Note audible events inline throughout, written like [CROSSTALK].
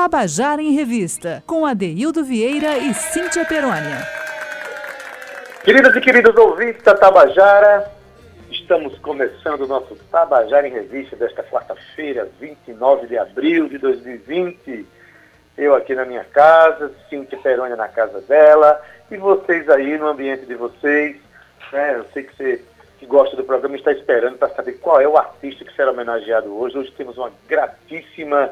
Tabajara em Revista, com Adeildo Vieira e Cíntia Perônia. Queridas e queridos ouvintes da Tabajara, estamos começando o nosso Tabajara em Revista desta quarta-feira, 29 de abril de 2020. Eu aqui na minha casa, Cíntia Perônia na casa dela, e vocês aí no ambiente de vocês. Né? Eu sei que você que gosta do programa está esperando para saber qual é o artista que será homenageado hoje. Hoje temos uma gratíssima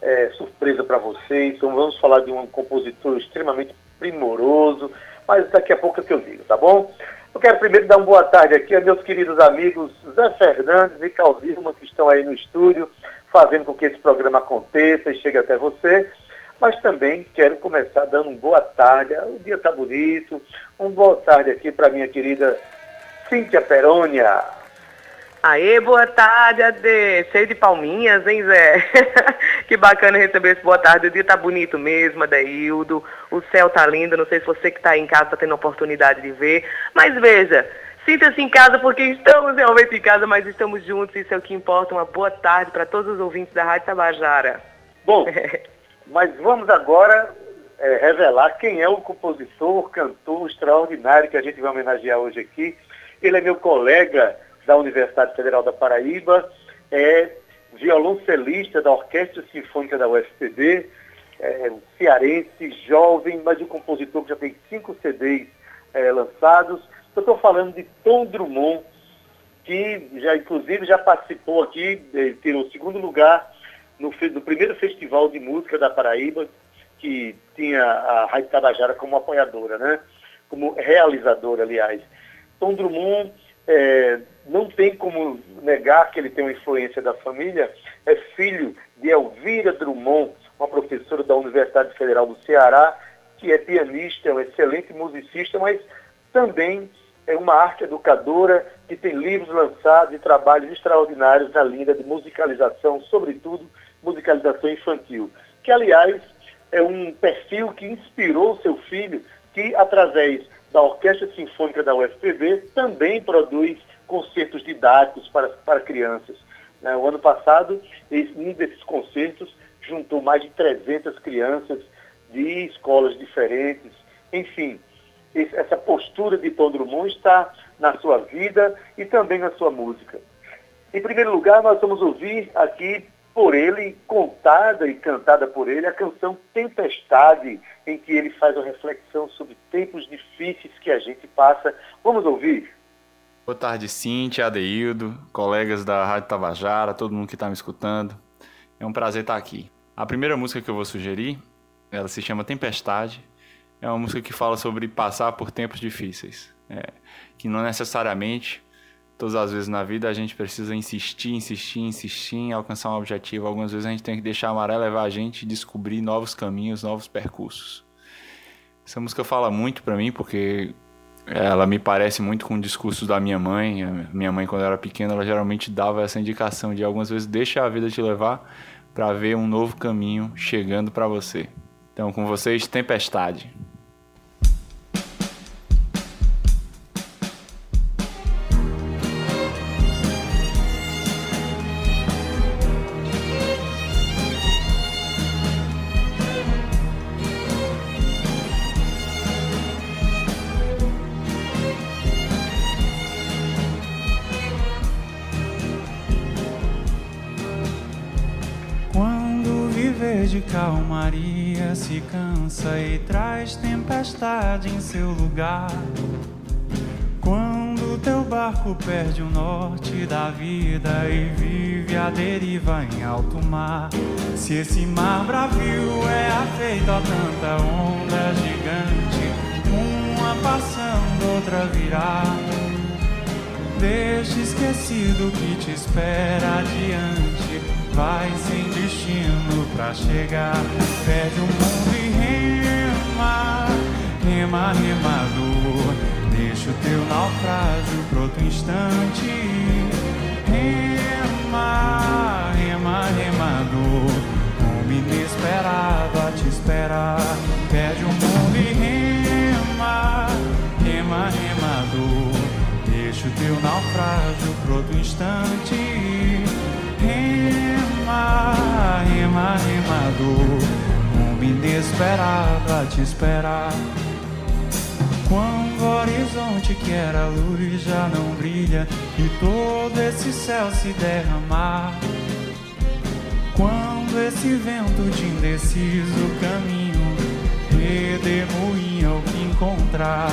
é, surpresa para vocês. Então vamos falar de um compositor extremamente primoroso, mas daqui a pouco é que eu digo, tá bom? Eu quero primeiro dar uma boa tarde aqui a meus queridos amigos Zé Fernandes e Calvilma, que estão aí no estúdio, fazendo com que esse programa aconteça e chegue até você. Mas também quero começar dando uma boa tarde. O dia está bonito. Uma boa tarde aqui para minha querida Cíntia Perônia. Aê, boa tarde, Ade. Cheio de palminhas, hein, Zé? [LAUGHS] que bacana receber esse boa tarde. O dia tá bonito mesmo, Adeildo. O céu tá lindo. Não sei se você que tá aí em casa tá tendo a oportunidade de ver. Mas veja, sinta-se em casa porque estamos realmente em casa, mas estamos juntos. Isso é o que importa. Uma boa tarde para todos os ouvintes da Rádio Tabajara. Bom, [LAUGHS] mas vamos agora é, revelar quem é o compositor, cantor extraordinário que a gente vai homenagear hoje aqui. Ele é meu colega da Universidade Federal da Paraíba, é violoncelista da Orquestra Sinfônica da UFPB, é um cearense, jovem, mas um compositor que já tem cinco CDs é, lançados. Eu estou falando de Tom Drummond, que já inclusive já participou aqui, tirou o segundo lugar no, no, primeiro festival de música da Paraíba, que tinha a Rádio Tabajara como apoiadora, né? como realizadora, aliás. Tom Drummond é, não tem como negar que ele tem uma influência da família, é filho de Elvira Drummond, uma professora da Universidade Federal do Ceará, que é pianista, é um excelente musicista, mas também é uma arte educadora que tem livros lançados e trabalhos extraordinários na linha de musicalização, sobretudo musicalização infantil, que aliás é um perfil que inspirou seu filho, que através da Orquestra Sinfônica da UFPB também produz concertos didáticos para, para crianças. Né? O ano passado, um desses concertos juntou mais de 300 crianças de escolas diferentes. Enfim, essa postura de Tom Drummond está na sua vida e também na sua música. Em primeiro lugar, nós vamos ouvir aqui por ele, contada e cantada por ele, a canção Tempestade, em que ele faz uma reflexão sobre tempos difíceis que a gente passa. Vamos ouvir? Boa tarde, Cintia, Adeildo, colegas da Rádio Tabajara, todo mundo que está me escutando. É um prazer estar aqui. A primeira música que eu vou sugerir, ela se chama Tempestade. É uma música que fala sobre passar por tempos difíceis. É, que não necessariamente todas as vezes na vida a gente precisa insistir, insistir, insistir em alcançar um objetivo. Algumas vezes a gente tem que deixar a maré levar a gente e descobrir novos caminhos, novos percursos. Essa música fala muito para mim porque ela me parece muito com o discurso da minha mãe. A minha mãe, quando era pequena, ela geralmente dava essa indicação de algumas vezes deixa a vida te levar para ver um novo caminho chegando para você. Então, com vocês, Tempestade. Tempestade em seu lugar. Quando teu barco perde o norte da vida e vive a deriva em alto mar. Se esse mar bravio é afeito a tanta onda gigante, uma passando, outra virá. Deixa esquecido que te espera adiante vai sem destino pra chegar. Perde o mundo e rema, rema, remador. Deixa o teu naufrágio pro outro instante. Rema, rema, remador. Como inesperado a te esperar. Perde o mundo e rema, rema, remador. Deixa o teu naufrágio pro outro instante rema, rema, remador. inesperado a te esperar. Quando o horizonte que era luz já não brilha e todo esse céu se derramar. Quando esse vento de indeciso caminho redemoinha o que encontrar.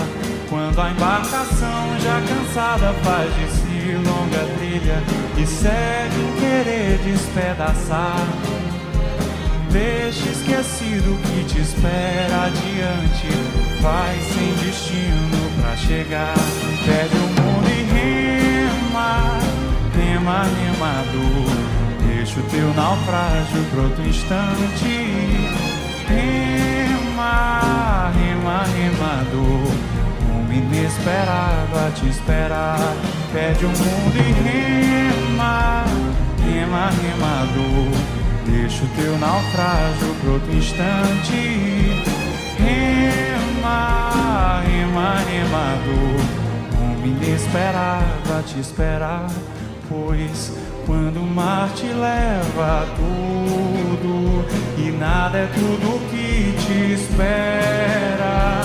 Quando a embarcação já cansada faz de si longa trilha e segue em querer despedaçar. Deixa esquecido o que te espera adiante. Vai sem destino pra chegar. Perde o mundo e rema, rema, remador. Deixa o teu naufrágio por outro instante. Rema, rema, remador. Um inesperado a te esperar. Perde o mundo e rema, rema, remador. Deixa o teu naufrágio por outro instante. Rema, rema, remador. Um inesperado a te esperar. Pois quando o mar te leva tudo e nada é tudo que te espera.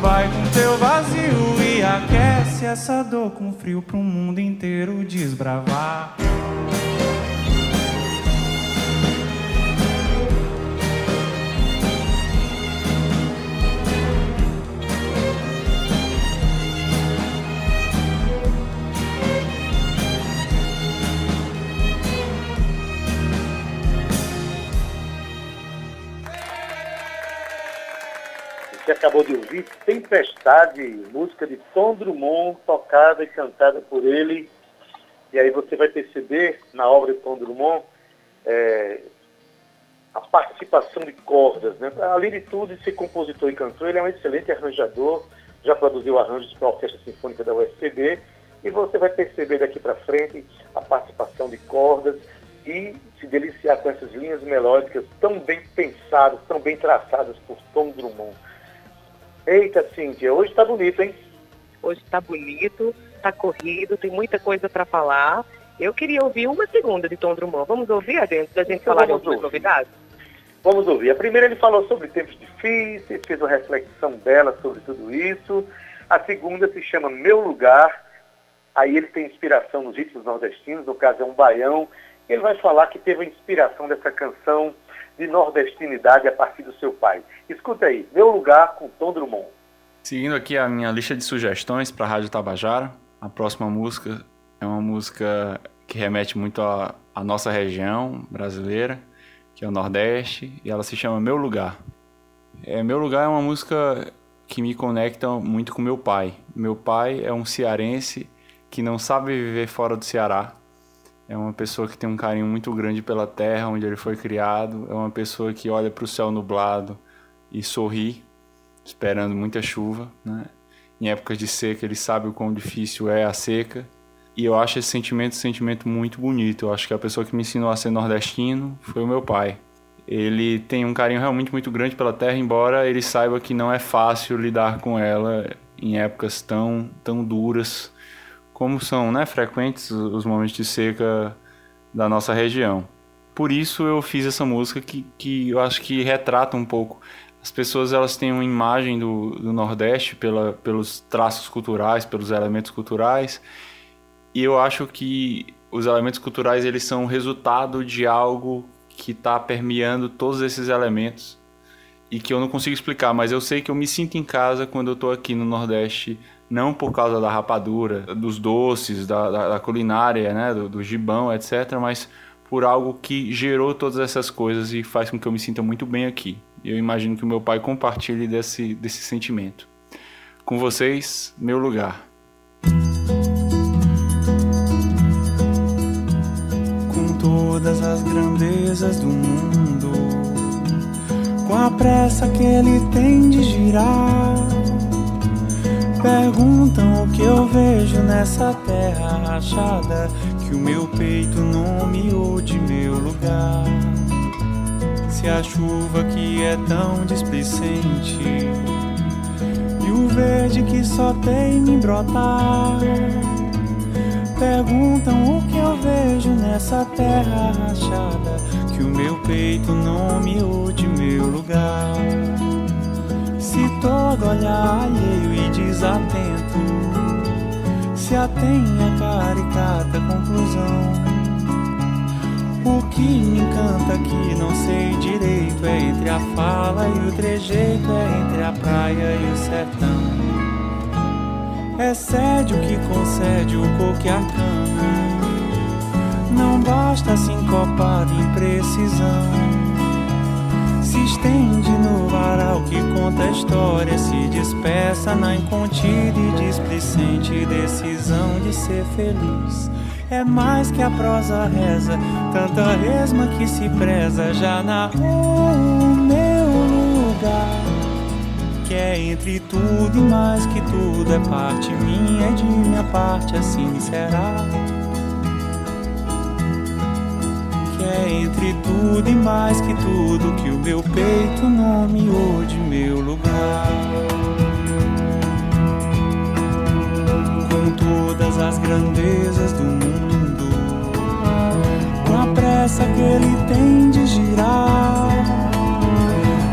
Vai com teu vazio e aquece essa dor com frio pro mundo inteiro desbravar. Você acabou de ouvir Tempestade, música de Tom Drummond, tocada e cantada por ele. E aí você vai perceber na obra de Tom Drummond é, a participação de cordas. Né? Além de tudo, ser compositor e cantor, ele é um excelente arranjador, já produziu arranjos para a Orquestra Sinfônica da UFCB. E você vai perceber daqui para frente a participação de cordas e se deliciar com essas linhas melódicas tão bem pensadas, tão bem traçadas por Tom Drummond. Eita, Cíntia, hoje tá bonito, hein? Hoje tá bonito, tá corrido, tem muita coisa para falar. Eu queria ouvir uma segunda de Tom Drummond. Vamos ouvir, Adentro, da gente Então falar de algumas ouvir. novidades? Vamos ouvir. A primeira ele falou sobre tempos difíceis, fez uma reflexão dela sobre tudo isso. A segunda se chama Meu Lugar. Aí ele tem inspiração nos ritmos nordestinos, no caso é um baião. Ele vai falar que teve a inspiração dessa canção de nordestinidade a partir do seu pai. Escuta aí, Meu Lugar com Tom Drummond. Seguindo aqui a minha lista de sugestões para a Rádio Tabajara, a próxima música é uma música que remete muito à, nossa região brasileira, que é o Nordeste, e ela se chama Meu Lugar. É, Meu Lugar é uma música que me conecta muito com meu pai. Meu pai é um cearense que não sabe viver fora do Ceará. É uma pessoa que tem um carinho muito grande pela terra onde ele foi criado. É uma pessoa que olha para o céu nublado e sorri esperando muita chuva, né? Em épocas de seca, ele sabe o quão difícil é a seca. E eu acho esse sentimento um sentimento muito bonito. Eu acho que a pessoa que me ensinou a ser nordestino foi o meu pai. Ele tem um carinho realmente muito grande pela terra, embora ele saiba que não é fácil lidar com ela em épocas tão, tão duras como são né, frequentes os momentos de seca da nossa região. Por isso eu fiz essa música que, que eu acho que retrata um pouco as pessoas elas têm uma imagem do, do Nordeste pela, pelos traços culturais, pelos elementos culturais, e eu acho que os elementos culturais eles são resultado de algo que está permeando todos esses elementos e que eu não consigo explicar, mas eu sei que eu me sinto em casa quando eu estou aqui no Nordeste, não por causa da rapadura, dos doces, da, da, da culinária, né, do, do gibão, etc., mas por algo que gerou todas essas coisas e faz com que eu me sinta muito bem aqui. Eu imagino que o meu pai compartilhe desse, desse sentimento. Com vocês, meu lugar. com todas as grandezas do mundo, com a pressa que ele tem de girar. Perguntam o que eu vejo nessa terra rachada, que o meu peito nomeou de meu lugar. Se a chuva que é tão displicente e o verde que só tem em brotar. Perguntam o que eu vejo nessa terra rachada Que o meu peito nomeou de meu lugar olhar alheio e desatento se atém a caricata conclusão. O que me encanta que não sei direito é entre a fala e o trejeito, é entre a praia e o sertão. Excede o que concede o coqueacano. Não basta sincopado imprecisão se estende no varal que conta a história, se dispersa na incontida e displicente decisão de ser feliz. É mais que a prosa reza, tanta resma que se preza, já narrou o meu lugar. Que é entre tudo e mais que tudo, é parte minha e de minha parte, assim será. É entre tudo e mais que tudo que o meu peito nomeou de meu lugar. Com todas as grandezas do mundo, com a pressa que ele tem de girar.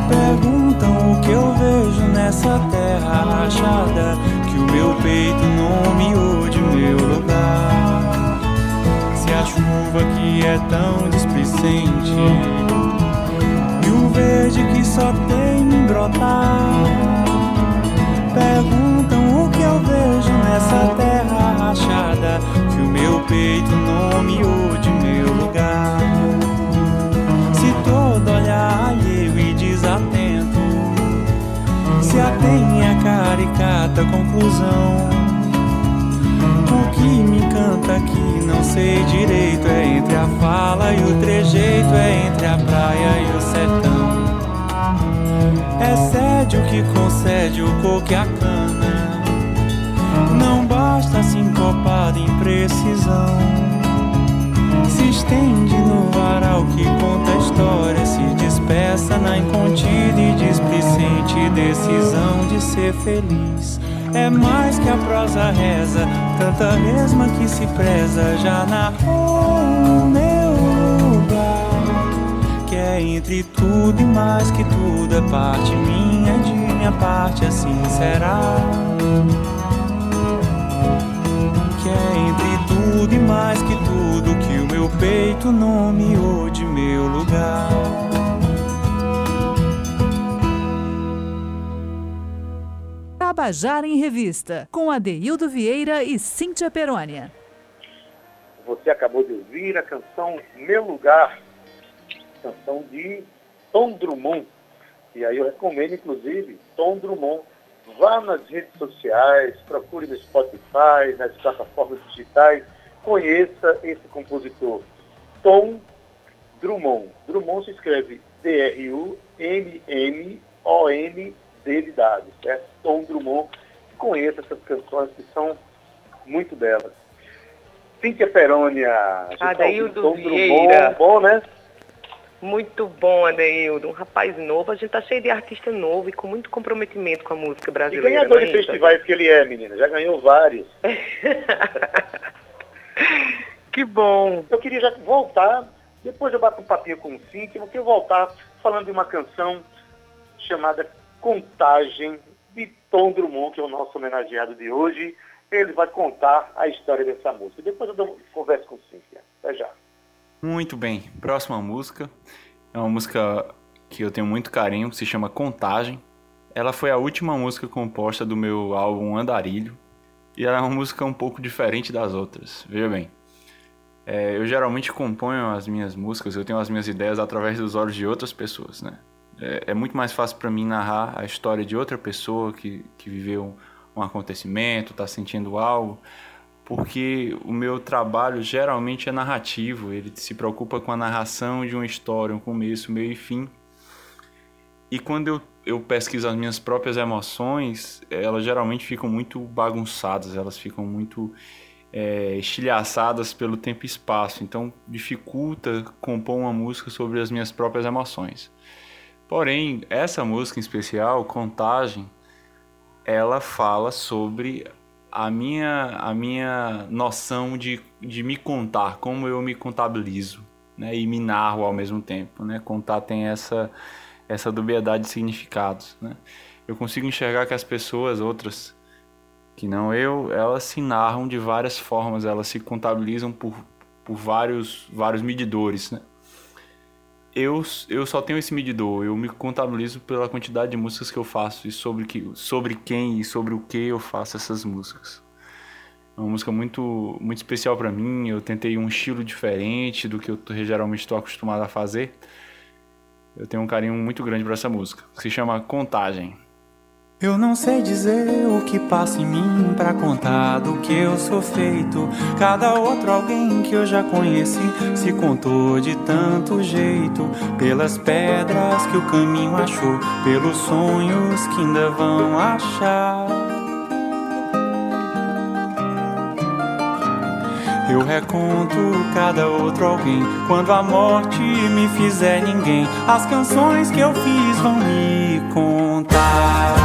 Perguntam o que eu vejo nessa terra rachada que o meu peito nomeou de meu lugar a chuva que é tão displicente e o verde que só tem em brotar. Perguntam o que eu vejo nessa terra rachada que o meu peito nomeou de meu lugar. Se todo olhar alheio e desatento se atém a caricata conclusão o que me encanta aqui não sei direito É entre a fala e o trejeito É entre a praia e o sertão. Excede o que concede o coque a cana. Não basta sincopada imprecisão Se estende no varal que conta a história Se dispersa na incontida e displicente Decisão de ser feliz. É mais que a prosa reza, tanta mesma que se preza já narrou o meu lugar. Que é entre tudo e mais que tudo, é parte minha de minha parte, assim será. Que é entre tudo e mais que tudo que o meu peito nomeou de meu lugar. Tabajara em Revista, com Adeildo Vieira e Cíntia Perônia. Você acabou de ouvir a canção Meu Lugar, canção de Tom Drummond. E aí eu recomendo, inclusive, Tom Drummond. Vá nas redes sociais, procure no Spotify, nas plataformas digitais, conheça esse compositor. Tom Drummond. Drummond se escreve D-R-U-M-M-O-N dele certo? Tom Drummond, conheça essas canções que são muito belas. Cíntia Perônia, Adeildo Tom Vieira. Drummond, bom, né? Muito bom, Adeildo. Um rapaz novo. A gente tá cheio de artista novo e com muito comprometimento com a música brasileira. E ganhador de é festivais que ele é, menina. Já ganhou vários. [LAUGHS] que bom. Eu queria já voltar, depois eu bato um papinho com o Cíntia, eu queria voltar falando de uma canção chamada Contagem, de Tom Drummond, que é o nosso homenageado de hoje. Ele vai contar a história dessa música. Depois eu dou, converso com Cíntia. Até já. Muito bem. Próxima música é uma música que eu tenho muito carinho, que se chama Contagem. Ela foi a última música composta do meu álbum Andarilho. E ela é uma música um pouco diferente das outras. Veja bem. É, eu geralmente componho as minhas músicas, eu tenho as minhas ideias através dos olhos de outras pessoas, né? É, é muito mais fácil para mim narrar a história de outra pessoa que, que viveu um acontecimento, está sentindo algo, porque o meu trabalho geralmente é narrativo, ele se preocupa com a narração de uma história, um começo, meio e fim. E quando eu, eu pesquiso as minhas próprias emoções, elas geralmente ficam muito bagunçadas, elas ficam muito é, estilhaçadas pelo tempo e espaço. Então dificulta compor uma música sobre as minhas próprias emoções. Porém, essa música em especial, Contagem, ela fala sobre a minha, a minha noção de, de me contar, como eu me contabilizo, né? E me narro ao mesmo tempo, né? Contar tem essa, essa dubiedade de significados, né? eu consigo enxergar que as pessoas, outras que não eu, elas se narram de várias formas, elas se contabilizam por, por vários, vários medidores, né? Eu, eu só tenho esse medidor, eu me contabilizo pela quantidade de músicas que eu faço e sobre, que, sobre quem e sobre o que eu faço essas músicas. É uma música muito, muito especial para mim, eu tentei um estilo diferente do que eu geralmente estou acostumado a fazer. Eu tenho um carinho muito grande por essa música, se chama Contagem. Eu não sei dizer o que passa em mim para contar do que eu sou feito. Cada outro alguém que eu já conheci se contou de tanto jeito. Pelas pedras que o caminho achou, pelos sonhos que ainda vão achar. Eu reconto cada outro alguém. Quando a morte me fizer ninguém, as canções que eu fiz vão me contar.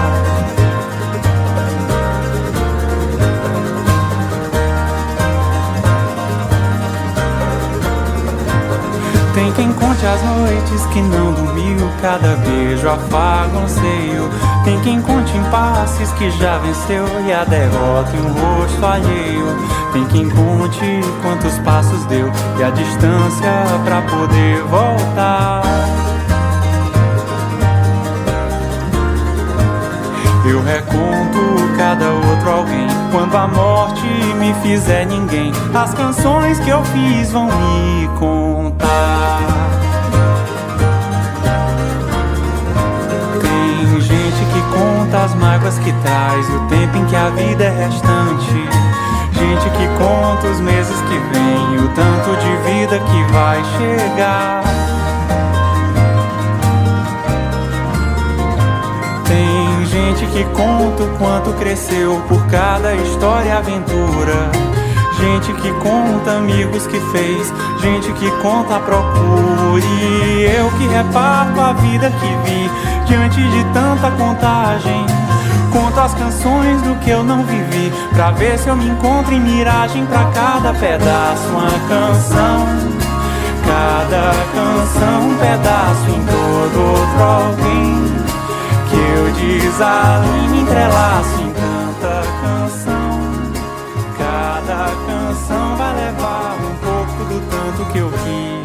Quem conte as noites que não dormiu, cada beijo afaga um seio. Tem quem conte impasses que já venceu e a derrota em um rosto alheio. Tem quem conte quantos passos deu e a distância pra poder voltar. Eu reconto cada outro alguém. Quando a morte me fizer ninguém, as canções que eu fiz vão me contar. Que traz, o tempo em que a vida é restante. Gente que conta os meses que vem, o tanto de vida que vai chegar. gente que conta o quanto cresceu por cada história e aventura. Gente que conta amigos que fez, gente que conta a procura. E eu que reparto a vida que vi diante de tanta contagem. Conto as canções do que eu não vivi, pra ver se eu me encontro em miragem pra cada pedaço. Uma canção, cada canção, um pedaço em todo outro alguém que eu desalinho, entrelaço em tanta canção. Cada canção vai levar um pouco do tanto que eu quis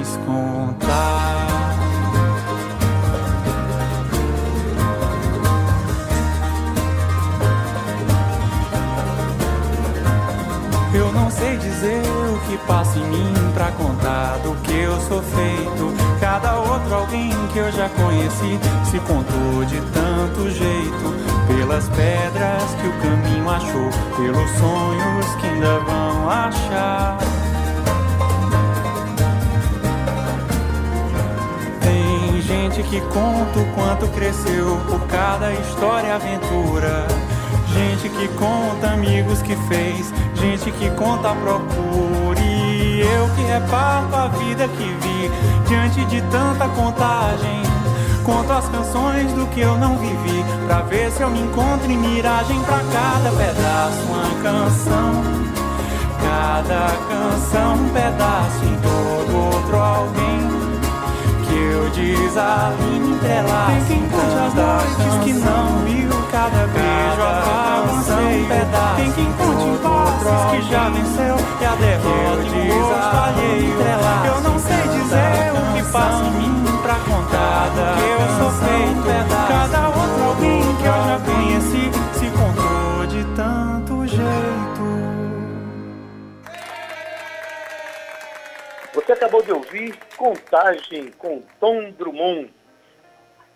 Eu não sei dizer o que passa em mim pra contar do que eu sou feito. Cada outro alguém que eu já conheci se contou de tanto jeito. Pelas pedras que o caminho achou, pelos sonhos que ainda vão achar. Tem gente que conta o quanto cresceu por cada história e aventura. Gente que conta amigos que fez, gente que conta a procura. E eu que reparto a vida que vi diante de tanta contagem. Conto as canções do que eu não vivi, pra ver se eu me encontro em miragem pra cada pedaço, uma canção. Cada canção, um pedaço em todo outro alguém eu desalinho entrelaço. Tem quem conte as noites que não viu cada beijo apaga um pedaço. Tem quem conte passos que já venceu e a derrota de um rosto alheio. Eu não sei dizer o que passa em mim pra contar que eu sou feito. Cada acabou de ouvir Contagem com Tom Drummond.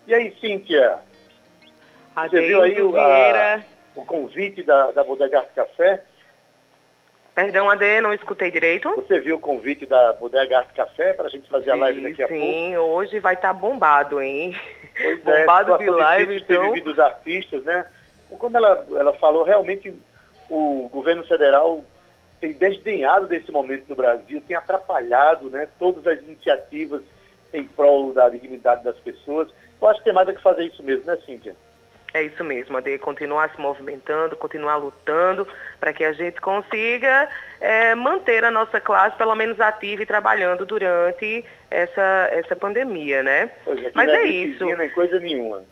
E aí, Cíntia? Você viu aí o, a, o convite da, da Bodega Arte Café? Perdão, Ade, não escutei direito. Você viu o convite da Bodega Arte Café para a gente fazer a live daqui a sim, pouco? Sim, hoje vai estar tá bombado, hein? Pois [LAUGHS] bombado é, de live, então. dos artistas, né? Como ela, ela falou, realmente o governo federal tem desdenhado desse momento no Brasil, tem atrapalhado né, todas as iniciativas em prol da dignidade das pessoas. Eu acho que tem mais a que fazer isso mesmo, né, Cíntia? É isso mesmo, de continuar se movimentando, continuar lutando para que a gente consiga é, manter a nossa classe pelo menos ativa e trabalhando durante essa, essa pandemia, né? Pois é, Mas não é, é isso. Nem coisa nenhuma.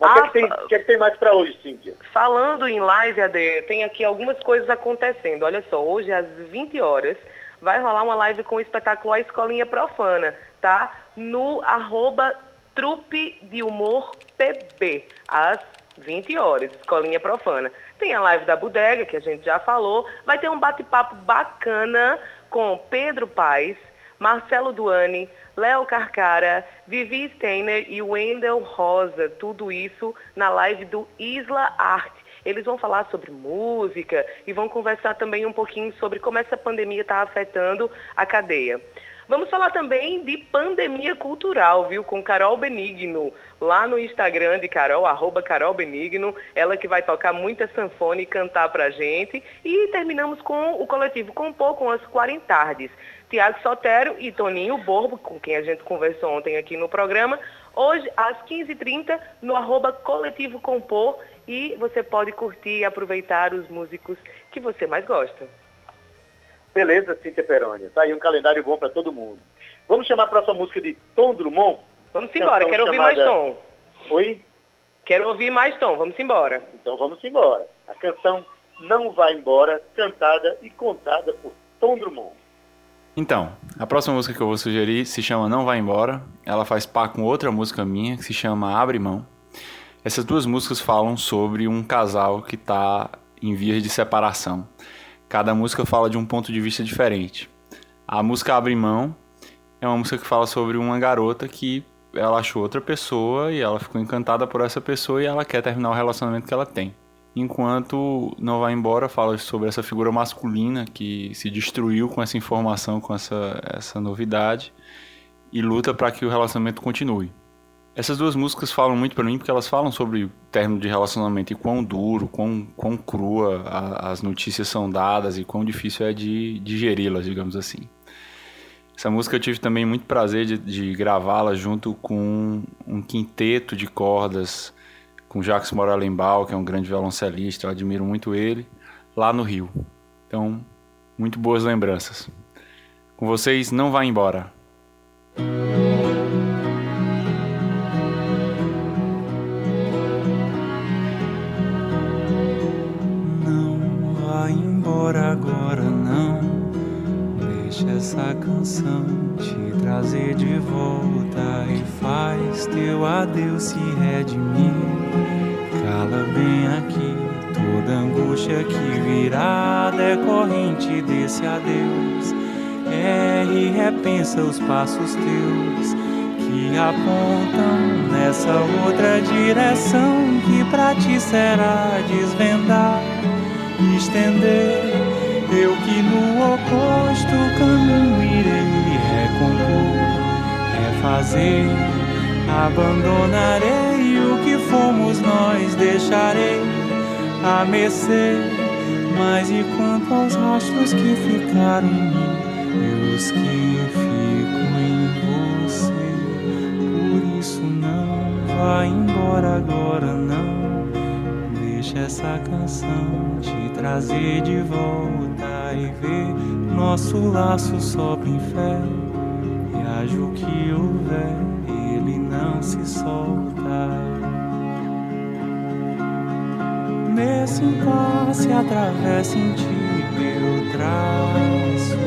Mas o que, é que, tem, que, é que tem mais para hoje, Cíntia? Falando em live, AD, tem aqui algumas coisas acontecendo. Olha só, hoje às 20 horas vai rolar uma live com o espetáculo A Escolinha Profana, tá? No arroba trupe de humor PB, às 20 horas, Escolinha Profana. Tem a live da Bodega, que a gente já falou. Vai ter um bate-papo bacana com Pedro Paes, Marcelo Duane, Léo Carcara, Vivi Steiner e Wendel Rosa. Tudo isso na live do Isla Arte. Eles vão falar sobre música e vão conversar também um pouquinho sobre como essa pandemia está afetando a cadeia. Vamos falar também de pandemia cultural, viu? Com Carol Benigno, lá no Instagram de Carol, arroba Carol Benigno, ela que vai tocar muita sanfona e cantar pra gente. E terminamos com o coletivo Compor com as Quarentardes. Tiago Sotero e Toninho Borbo, com quem a gente conversou ontem aqui no programa, hoje às 15h30 no arroba Coletivo Compor e você pode curtir e aproveitar os músicos que você mais gosta. Beleza, Cíntia Perônia. Tá aí um calendário bom para todo mundo. Vamos chamar a próxima música de Tom Drummond? Vamos embora, quero ouvir chamada... mais tom. Oi? Quero ouvir mais tom, vamos embora. Então vamos embora. A canção Não Vai Embora, cantada e contada por Tom Drummond. Então, a próxima música que eu vou sugerir se chama Não Vai Embora. Ela faz par com outra música minha que se chama Abre Mão. Essas duas músicas falam sobre um casal que está em vias de separação. Cada música fala de um ponto de vista diferente. A música Abre Mão é uma música que fala sobre uma garota que ela achou outra pessoa e ela ficou encantada por essa pessoa e ela quer terminar o relacionamento que ela tem. Enquanto Não Vai Embora fala sobre essa figura masculina que se destruiu com essa informação, com essa, essa novidade e luta para que o relacionamento continue. Essas duas músicas falam muito para mim porque elas falam sobre o término de relacionamento e quão duro, quão, quão crua a, as notícias são dadas e quão difícil é de digeri-las, digamos assim. Essa música eu tive também muito prazer de, de gravá-la junto com um, quinteto de cordas, com Jacques Moralenbaum, que é um grande violoncelista, eu admiro muito ele, lá no Rio. Então, muito boas lembranças. Com vocês, não vá embora. Essa canção te trazer de volta e faz teu adeus se redimir. Cala bem aqui toda angústia que virá decorrente desse adeus. Erre e repensa os passos teus que apontam nessa outra direção que pra ti será desvendar, estender eu que no oposto refazer, abandonarei o que fomos nós, deixarei a mercê. Mas e quanto aos rastros que ficaram em mim e os que ficam em você? Por isso não vá embora agora, não. Deixa essa canção te trazer de volta e ver nosso laço sobre em fé. O que houver, ele não se solta. Nesse impasse atravessa em ti meu traço,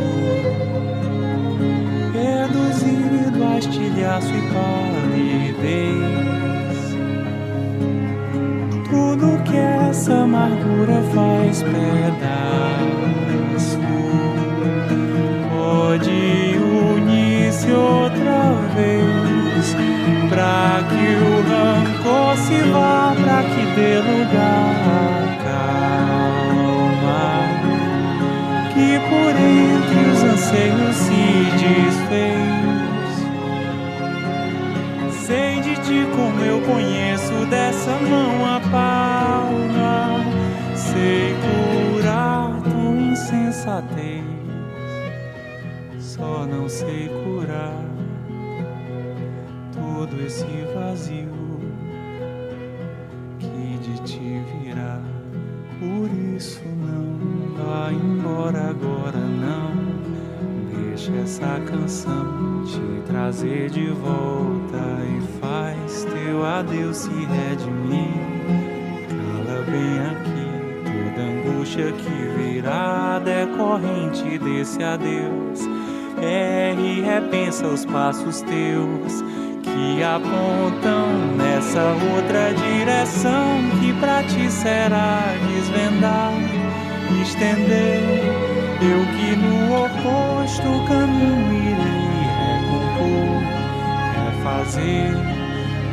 reduzido a estilhaço e palidez tudo que essa amargura faz pedaço trazer de volta e faz teu adeus se redimir. Cala bem aqui toda angústia que virá decorrente desse adeus. Erre e repensa os passos teus que apontam nessa outra direção que pra ti será desvendar, estender. Eu que no oposto caminho refazer,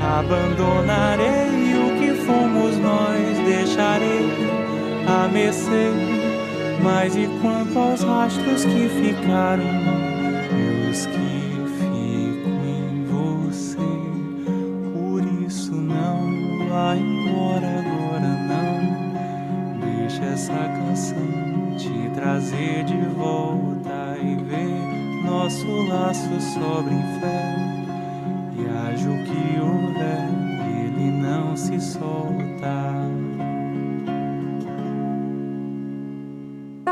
abandonarei o que fomos nós, deixarei a mercê. Mas e quanto aos rastros que ficaram, eu os que vá embora agora não. Deixa essa canção te trazer de volta e ver nosso laço sobre em.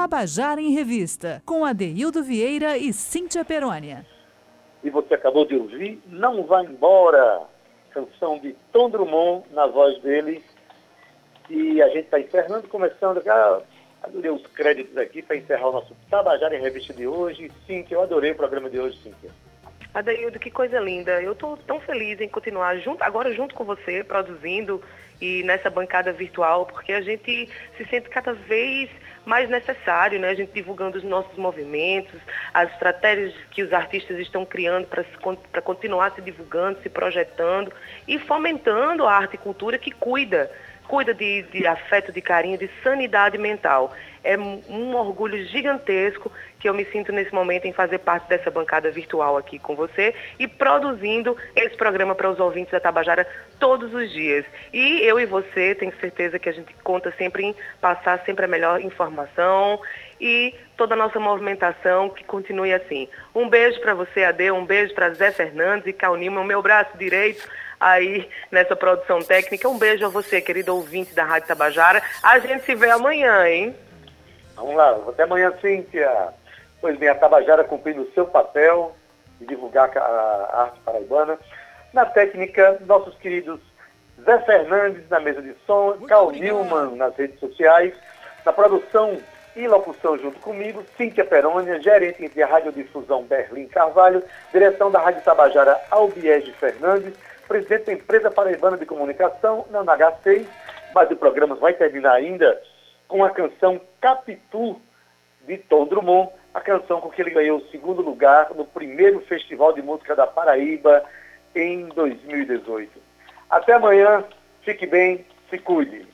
Tabajara em Revista, com Adeildo Vieira e Cíntia Perônia. E você acabou de ouvir Não Vá Embora, canção de Tom Drummond, na voz dele. E a gente está encerrando, começando. Ah, adorei os créditos aqui para encerrar o nosso Tabajara em Revista de hoje. Cíntia, eu adorei o programa de hoje, Cíntia. Adaildo, que coisa linda. Eu estou tão feliz em continuar junto, agora junto com você, produzindo e nessa bancada virtual, porque a gente se sente cada vez mais necessário, né? A gente divulgando os nossos movimentos, as estratégias que os artistas estão criando para continuar se divulgando, se projetando e fomentando a arte e cultura que cuida cuida de, de, afeto, de carinho, de sanidade mental. É um orgulho gigantesco que eu me sinto nesse momento em fazer parte dessa bancada virtual aqui com você e produzindo esse programa para os ouvintes da Tabajara todos os dias. E eu e você, tenho certeza que a gente conta sempre em passar sempre a melhor informação e toda a nossa movimentação que continue assim. Um beijo para você, Ade, um beijo para Zé Fernandes e Cal Nima, o meu braço direito aí nessa produção técnica. Um beijo a você, querido ouvinte da Rádio Tabajara. A gente se vê amanhã, hein? Vamos lá, até amanhã, Cíntia. Pois bem, a Tabajara cumprindo o seu papel de divulgar a arte paraibana. Na técnica, nossos queridos Zé Fernandes na mesa de som, Muito Carl Newman nas redes sociais, na produção e locução junto comigo, Cíntia Perônia, gerente de radiodifusão Berlim Carvalho, direção da Rádio Tabajara Albiege Fernandes, presidente da empresa paraibana de comunicação, na NH6, mas o programa vai terminar ainda com a canção Capitu, de Tom Drummond, a canção com que ele ganhou o segundo lugar no primeiro Festival de Música da Paraíba em 2018. Até amanhã, fique bem, se cuide.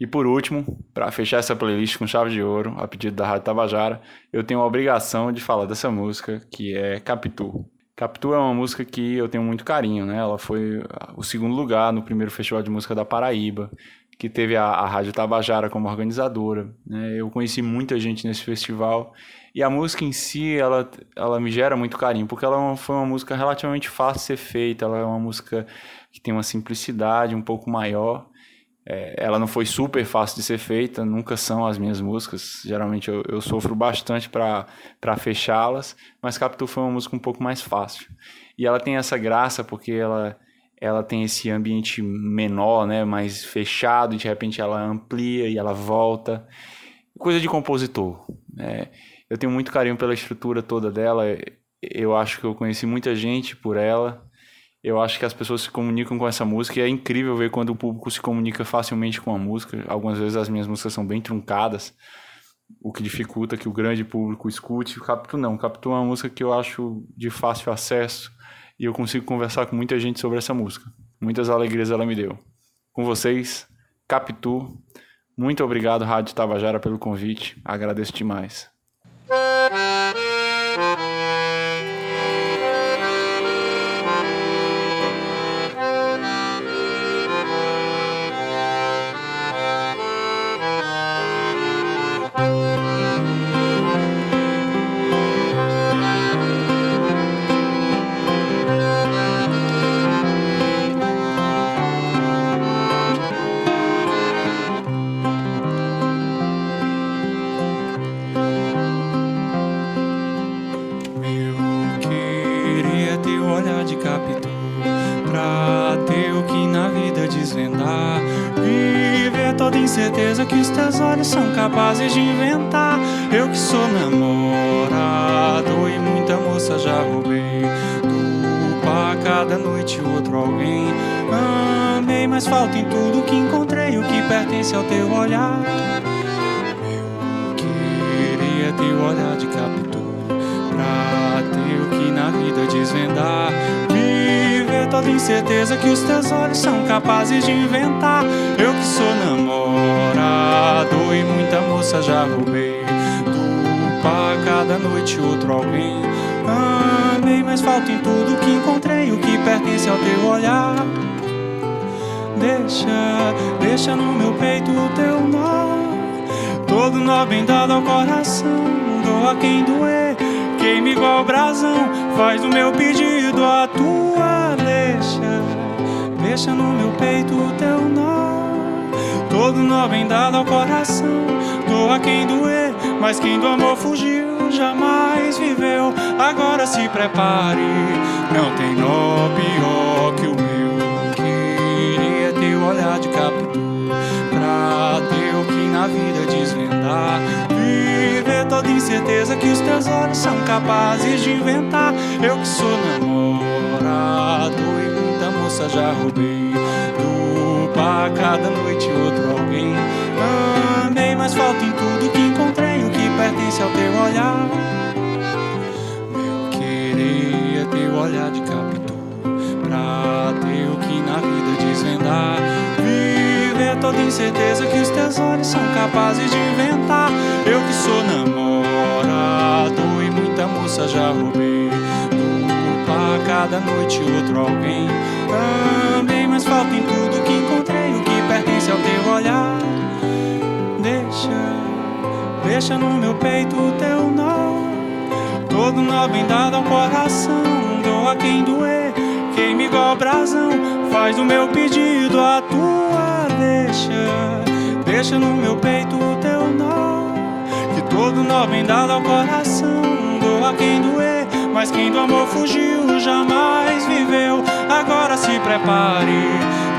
E por último, para fechar essa playlist com chave de ouro, a pedido da Rádio Tabajara, eu tenho a obrigação de falar dessa música, que é Capitu. Capitu é uma música que eu tenho muito carinho, né? Ela foi o segundo lugar no primeiro Festival de Música da Paraíba, que teve a, a Rádio Tabajara como organizadora. Né? Eu conheci muita gente nesse festival e a música em si, ela, ela me gera muito carinho, porque ela é foi uma música relativamente fácil de ser feita, ela é uma música que tem uma simplicidade um pouco maior. É, ela não foi super fácil de ser feita, nunca são as minhas músicas. Geralmente eu, eu sofro bastante para fechá-las, mas Capitu foi uma música um pouco mais fácil. E ela tem essa graça porque ela, ela tem esse ambiente menor, né, mais fechado, e de repente ela amplia e ela volta. Coisa de compositor. Né? Eu tenho muito carinho pela estrutura toda dela. Eu acho que eu conheci muita gente por ela. Eu acho que as pessoas se comunicam com essa música e é incrível ver quando o público se comunica facilmente com a música. Algumas vezes as minhas músicas são bem truncadas, o que dificulta que o grande público escute. O Capitu não. O Capitu é uma música que eu acho de fácil acesso e eu consigo conversar com muita gente sobre essa música. Muitas alegrias ela me deu. Com vocês, Capitu. Muito obrigado, Rádio Tabajara, pelo convite. Agradeço demais. Toda incerteza que os teus olhos são capazes de inventar. Eu que sou namorado e muita moça já roubei. Tu pra cada noite outro alguém. Amei, mas falta em tudo que encontrei o que pertence ao teu olhar. Eu queria ter o olhar de captura pra ter o que na vida desvendar toda incerteza que os teus olhos são capazes de inventar. Eu que sou namorado e muita moça já roubei. Tu pra cada noite outro alguém. Amei, mas falta em tudo que encontrei o que pertence ao teu olhar. Deixa, deixa no meu peito o teu nó. Todo nó bem dado ao coração. Doa quem doer, queima igual brasão. Faz o meu pedido a tua Deixa no meu peito o teu nó. Todo nó bem dado ao coração. Doa quem doer, mas quem do amor fugiu jamais viveu. Agora se prepare, não tem nó pior que o meu. Queria ter o olhar de captura pra ter o que na vida desvendar. Viver toda incerteza que os teus olhos são capazes de inventar. Eu que sou namorado moça já roubei. Do cada noite outro alguém. Amei, mas falta em tudo que encontrei o que pertence ao teu olhar. Meu querer é teu olhar de captura pra ter o que na vida desvendar. Viver toda incerteza que os teus olhos são capazes de inventar. Eu que sou namorado e muita moça já roubei. Cada noite outro alguém também, mas falta em tudo que encontrei o que pertence ao teu olhar. Deixa, deixa no meu peito o teu nó. Todo nó dado ao coração. Doa quem doer, queima igual brasão. Faz o meu pedido a tua. Deixa, deixa no meu peito o teu nó. Que todo nó dado ao coração. Doa quem doer, mas quem do amor fugiu jamais viveu agora se prepare.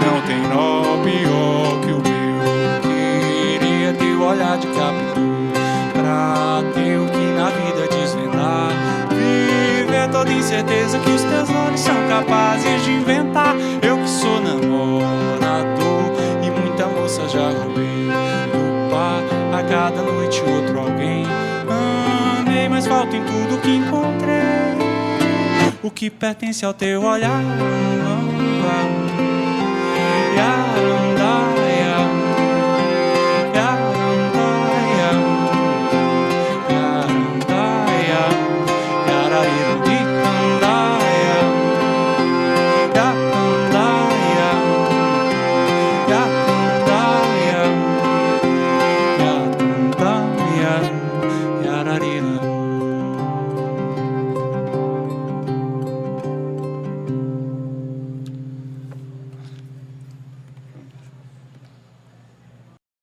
Não tem nó pior que o meu. Queria ter o olhar de captura pra ter o que na vida desvendar. Viver toda incerteza que os teus olhos são capazes de inventar. Eu que sou namorador e muita moça já roubei. Do par a cada noite outro alguém. Mas falta em tudo que encontrei o que pertence ao teu olhar.